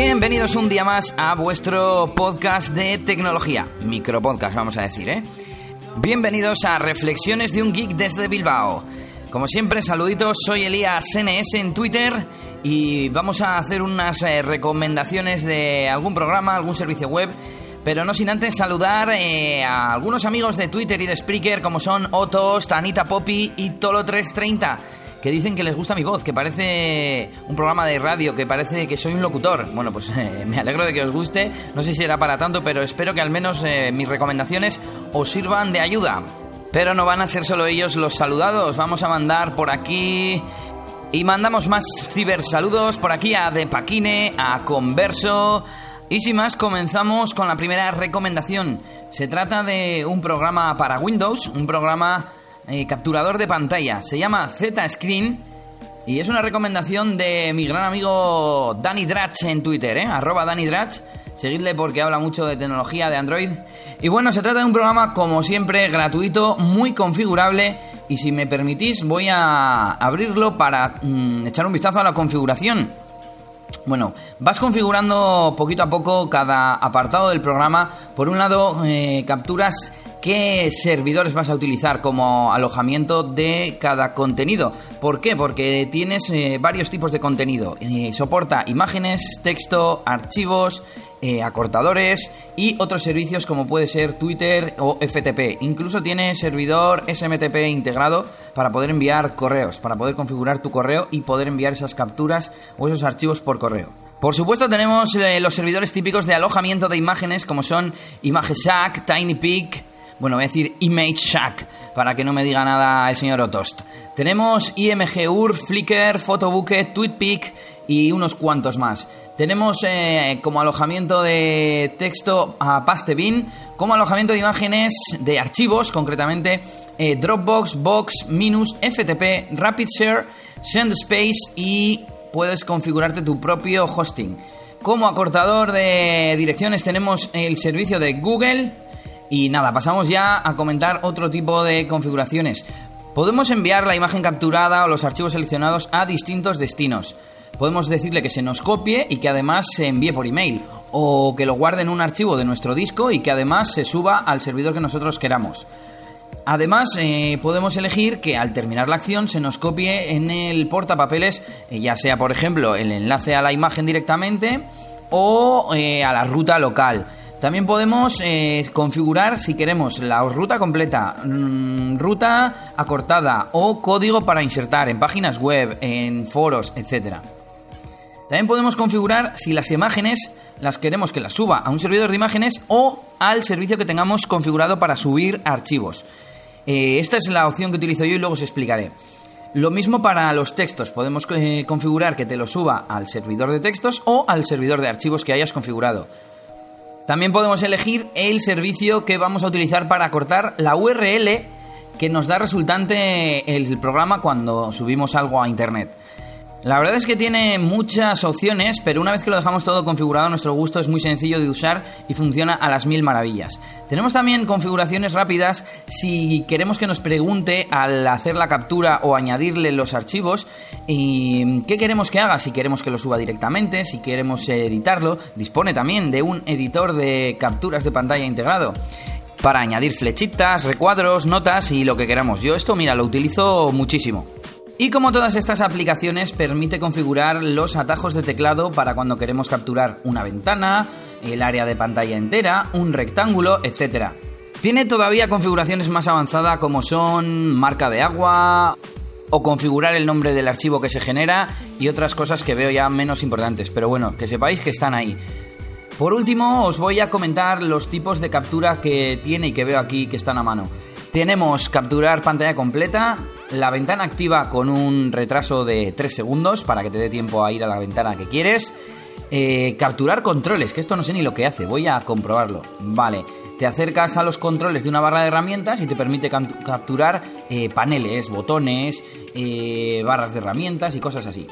Bienvenidos un día más a vuestro podcast de tecnología, micropodcast vamos a decir, ¿eh? Bienvenidos a Reflexiones de un Geek desde Bilbao. Como siempre, saluditos, soy Elías NS en Twitter y vamos a hacer unas eh, recomendaciones de algún programa, algún servicio web, pero no sin antes saludar eh, a algunos amigos de Twitter y de Spreaker como son Otos, Tanita Poppy y Tolo330 que dicen que les gusta mi voz, que parece un programa de radio, que parece que soy un locutor. Bueno, pues eh, me alegro de que os guste. No sé si era para tanto, pero espero que al menos eh, mis recomendaciones os sirvan de ayuda. Pero no van a ser solo ellos los saludados. Vamos a mandar por aquí. Y mandamos más cibersaludos por aquí a Depaquine, a Converso. Y sin más, comenzamos con la primera recomendación. Se trata de un programa para Windows, un programa eh, capturador de pantalla. Se llama Z-Screen y es una recomendación de mi gran amigo Danny Dratch en Twitter, ¿eh? Arroba Danny Dratch. Seguidle porque habla mucho de tecnología de Android. Y bueno, se trata de un programa, como siempre, gratuito, muy configurable. Y si me permitís, voy a abrirlo para mm, echar un vistazo a la configuración. Bueno, vas configurando poquito a poco cada apartado del programa. Por un lado, eh, capturas qué servidores vas a utilizar como alojamiento de cada contenido. ¿Por qué? Porque tienes eh, varios tipos de contenido. Eh, soporta imágenes, texto, archivos, eh, acortadores y otros servicios como puede ser Twitter o FTP. Incluso tiene servidor SMTP integrado para poder enviar correos, para poder configurar tu correo y poder enviar esas capturas o esos archivos por correo. Por supuesto tenemos los servidores típicos de alojamiento de imágenes como son ImageShack, TinyPic, bueno, voy a decir Image Shack, para que no me diga nada el señor Otost. Tenemos IMGUR, Flickr, Photobucket, TweetPic y unos cuantos más. Tenemos eh, como alojamiento de texto a Pastebin, como alojamiento de imágenes de archivos, concretamente eh, Dropbox, Box, Minus, FTP, RapidShare, SendSpace y puedes configurarte tu propio hosting. Como acortador de direcciones tenemos el servicio de Google, y nada, pasamos ya a comentar otro tipo de configuraciones. Podemos enviar la imagen capturada o los archivos seleccionados a distintos destinos. Podemos decirle que se nos copie y que además se envíe por email. O que lo guarde en un archivo de nuestro disco y que además se suba al servidor que nosotros queramos. Además, eh, podemos elegir que al terminar la acción se nos copie en el portapapeles, eh, ya sea por ejemplo el enlace a la imagen directamente o eh, a la ruta local. También podemos eh, configurar si queremos la ruta completa, mm, ruta acortada o código para insertar en páginas web, en foros, etc. También podemos configurar si las imágenes las queremos que las suba a un servidor de imágenes o al servicio que tengamos configurado para subir archivos. Eh, esta es la opción que utilizo yo y luego os explicaré. Lo mismo para los textos, podemos eh, configurar que te lo suba al servidor de textos o al servidor de archivos que hayas configurado. También podemos elegir el servicio que vamos a utilizar para cortar la URL que nos da resultante el programa cuando subimos algo a internet. La verdad es que tiene muchas opciones, pero una vez que lo dejamos todo configurado a nuestro gusto es muy sencillo de usar y funciona a las mil maravillas. Tenemos también configuraciones rápidas si queremos que nos pregunte al hacer la captura o añadirle los archivos y qué queremos que haga, si queremos que lo suba directamente, si queremos editarlo, dispone también de un editor de capturas de pantalla integrado para añadir flechitas, recuadros, notas y lo que queramos. Yo esto, mira, lo utilizo muchísimo. Y como todas estas aplicaciones, permite configurar los atajos de teclado para cuando queremos capturar una ventana, el área de pantalla entera, un rectángulo, etc. Tiene todavía configuraciones más avanzadas como son marca de agua o configurar el nombre del archivo que se genera y otras cosas que veo ya menos importantes, pero bueno, que sepáis que están ahí. Por último, os voy a comentar los tipos de captura que tiene y que veo aquí que están a mano. Tenemos capturar pantalla completa, la ventana activa con un retraso de 3 segundos para que te dé tiempo a ir a la ventana que quieres. Eh, capturar controles, que esto no sé ni lo que hace, voy a comprobarlo. Vale, te acercas a los controles de una barra de herramientas y te permite capturar eh, paneles, botones, eh, barras de herramientas y cosas así.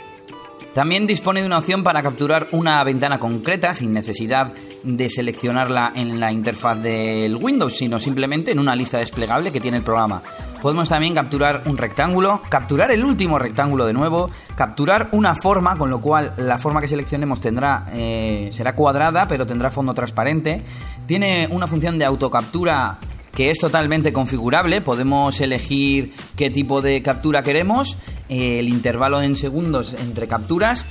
También dispone de una opción para capturar una ventana concreta sin necesidad de seleccionarla en la interfaz del Windows, sino simplemente en una lista desplegable que tiene el programa. Podemos también capturar un rectángulo, capturar el último rectángulo de nuevo, capturar una forma, con lo cual la forma que seleccionemos tendrá eh, será cuadrada, pero tendrá fondo transparente. Tiene una función de autocaptura que es totalmente configurable. Podemos elegir qué tipo de captura queremos, el intervalo en segundos entre capturas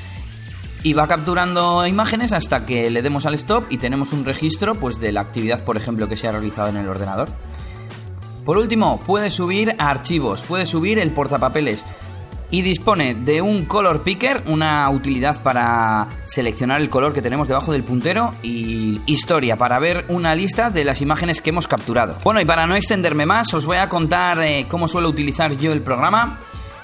y va capturando imágenes hasta que le demos al stop y tenemos un registro pues de la actividad, por ejemplo, que se ha realizado en el ordenador. Por último, puede subir archivos, puede subir el portapapeles y dispone de un color picker, una utilidad para seleccionar el color que tenemos debajo del puntero y historia para ver una lista de las imágenes que hemos capturado. Bueno, y para no extenderme más, os voy a contar eh, cómo suelo utilizar yo el programa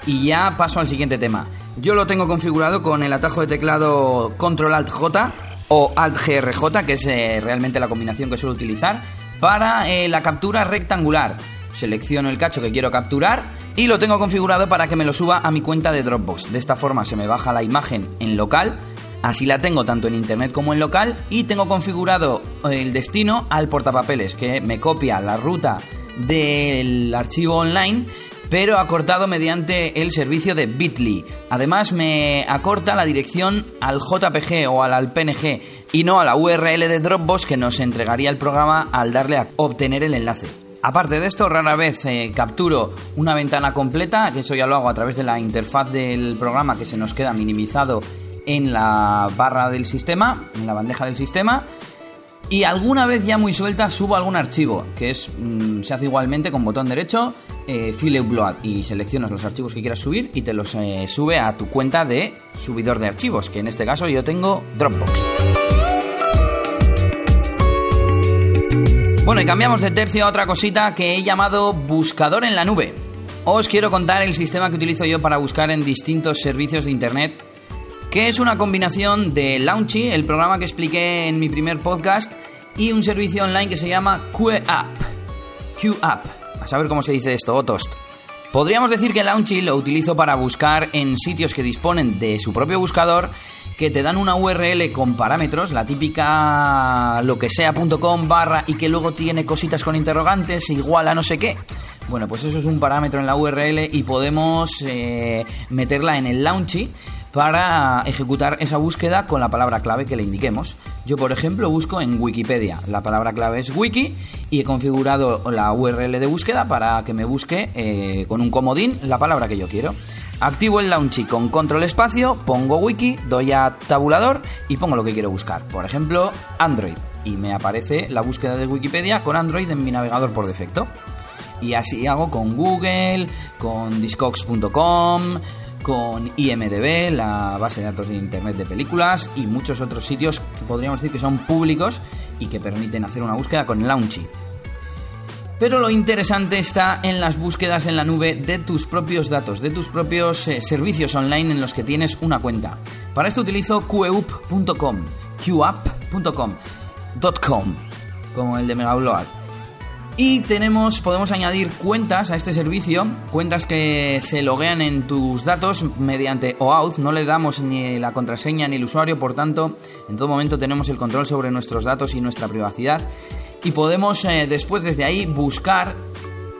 y ya paso al siguiente tema. Yo lo tengo configurado con el atajo de teclado Control Alt J o Alt GRJ, que es eh, realmente la combinación que suelo utilizar para eh, la captura rectangular. Selecciono el cacho que quiero capturar y lo tengo configurado para que me lo suba a mi cuenta de Dropbox. De esta forma se me baja la imagen en local, así la tengo tanto en internet como en local y tengo configurado el destino al portapapeles que me copia la ruta del archivo online pero acortado mediante el servicio de Bitly. Además me acorta la dirección al JPG o al PNG y no a la URL de Dropbox que nos entregaría el programa al darle a obtener el enlace. Aparte de esto, rara vez eh, capturo una ventana completa, que eso ya lo hago a través de la interfaz del programa que se nos queda minimizado en la barra del sistema, en la bandeja del sistema. Y alguna vez ya muy suelta subo algún archivo, que es mm, se hace igualmente con botón derecho, eh, File Upload, y seleccionas los archivos que quieras subir y te los eh, sube a tu cuenta de subidor de archivos, que en este caso yo tengo Dropbox. Bueno, y cambiamos de tercio a otra cosita que he llamado buscador en la nube. Os quiero contar el sistema que utilizo yo para buscar en distintos servicios de internet, que es una combinación de Launchy, el programa que expliqué en mi primer podcast, y un servicio online que se llama QApp. QApp. A saber cómo se dice esto, Otost. Podríamos decir que Launchy lo utilizo para buscar en sitios que disponen de su propio buscador que te dan una URL con parámetros, la típica lo que sea.com barra y que luego tiene cositas con interrogantes igual a no sé qué. Bueno, pues eso es un parámetro en la URL y podemos eh, meterla en el Launchy para ejecutar esa búsqueda con la palabra clave que le indiquemos. Yo, por ejemplo, busco en Wikipedia. La palabra clave es wiki y he configurado la URL de búsqueda para que me busque eh, con un comodín la palabra que yo quiero. Activo el Launchy con control espacio, pongo wiki, doy a tabulador y pongo lo que quiero buscar. Por ejemplo, Android. Y me aparece la búsqueda de Wikipedia con Android en mi navegador por defecto. Y así hago con Google, con discogs.com, con IMDB, la base de datos de Internet de películas y muchos otros sitios que podríamos decir que son públicos y que permiten hacer una búsqueda con Launchy. Pero lo interesante está en las búsquedas en la nube de tus propios datos, de tus propios eh, servicios online en los que tienes una cuenta. Para esto utilizo qeup.com, qap.com, .com, como el de Megabload. Y podemos añadir cuentas a este servicio, cuentas que se loguean en tus datos mediante OAuth, no le damos ni la contraseña ni el usuario, por tanto, en todo momento tenemos el control sobre nuestros datos y nuestra privacidad. Y podemos eh, después desde ahí buscar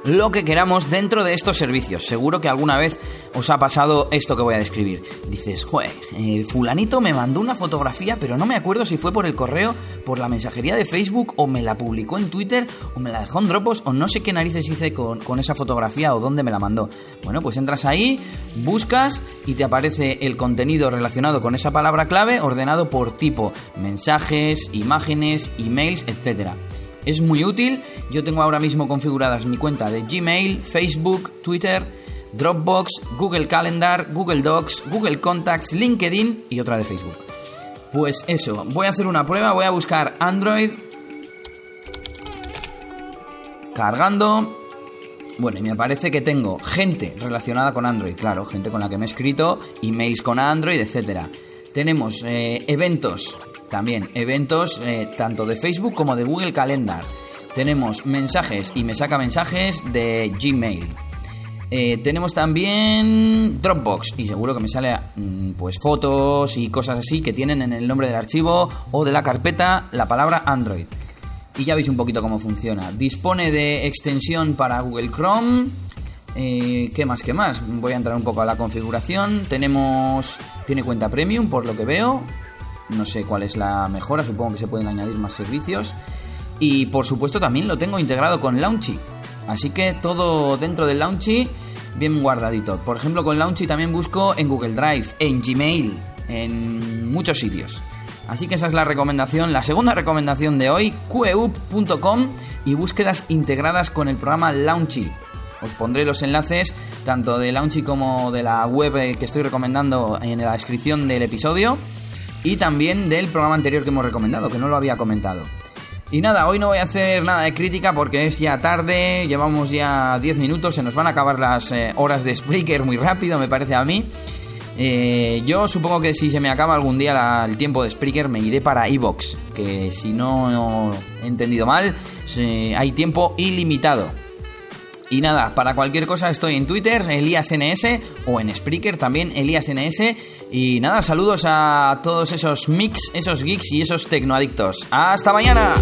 lo que queramos dentro de estos servicios. Seguro que alguna vez os ha pasado esto que voy a describir. Dices, joder, eh, fulanito me mandó una fotografía, pero no me acuerdo si fue por el correo, por la mensajería de Facebook, o me la publicó en Twitter, o me la dejó en Dropbox, o no sé qué narices hice con, con esa fotografía o dónde me la mandó. Bueno, pues entras ahí, buscas y te aparece el contenido relacionado con esa palabra clave ordenado por tipo, mensajes, imágenes, emails, etcétera. Es muy útil. Yo tengo ahora mismo configuradas mi cuenta de Gmail, Facebook, Twitter, Dropbox, Google Calendar, Google Docs, Google Contacts, LinkedIn y otra de Facebook. Pues eso, voy a hacer una prueba, voy a buscar Android. Cargando. Bueno, y me parece que tengo gente relacionada con Android, claro, gente con la que me he escrito, emails con Android, etc. Tenemos eh, eventos también eventos eh, tanto de Facebook como de Google Calendar. Tenemos mensajes y me saca mensajes de Gmail. Eh, tenemos también Dropbox y seguro que me sale mm, pues fotos y cosas así que tienen en el nombre del archivo o de la carpeta la palabra Android. Y ya veis un poquito cómo funciona. Dispone de extensión para Google Chrome, Eh, ¿Qué más? ¿Qué más? Voy a entrar un poco a la configuración. Tenemos. Tiene cuenta premium, por lo que veo. No sé cuál es la mejora, supongo que se pueden añadir más servicios. Y por supuesto también lo tengo integrado con Launchy. Así que todo dentro del Launchy bien guardadito. Por ejemplo, con Launchy también busco en Google Drive, en Gmail, en muchos sitios. Así que esa es la recomendación, la segunda recomendación de hoy, qeu.com y búsquedas integradas con el programa Launchy. Os pondré los enlaces tanto de Launchy como de la web que estoy recomendando en la descripción del episodio y también del programa anterior que hemos recomendado, que no lo había comentado. Y nada, hoy no voy a hacer nada de crítica porque es ya tarde, llevamos ya 10 minutos, se nos van a acabar las eh, horas de Spreaker muy rápido, me parece a mí. Eh, yo supongo que si se me acaba algún día el tiempo de Spreaker me iré para Evox, que si no he entendido mal, hay tiempo ilimitado. Y nada, para cualquier cosa estoy en Twitter, ElíasNS, o en Spreaker también, ElíasNS. Y nada, saludos a todos esos mix, esos geeks y esos tecnoadictos. ¡Hasta mañana!